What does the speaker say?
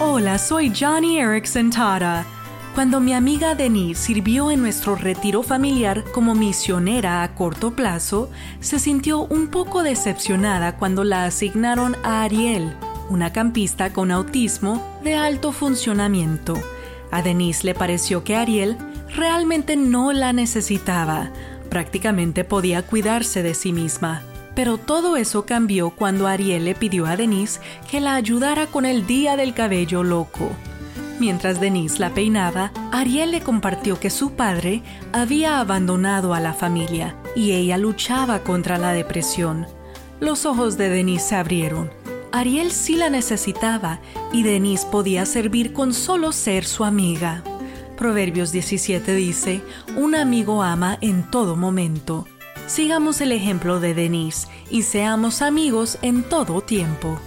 Hola, soy Johnny Erickson Tara. Cuando mi amiga Denise sirvió en nuestro retiro familiar como misionera a corto plazo, se sintió un poco decepcionada cuando la asignaron a Ariel, una campista con autismo de alto funcionamiento. A Denise le pareció que Ariel realmente no la necesitaba, prácticamente podía cuidarse de sí misma. Pero todo eso cambió cuando Ariel le pidió a Denise que la ayudara con el día del cabello loco. Mientras Denise la peinaba, Ariel le compartió que su padre había abandonado a la familia y ella luchaba contra la depresión. Los ojos de Denise se abrieron. Ariel sí la necesitaba y Denise podía servir con solo ser su amiga. Proverbios 17 dice, un amigo ama en todo momento. Sigamos el ejemplo de Denise y seamos amigos en todo tiempo.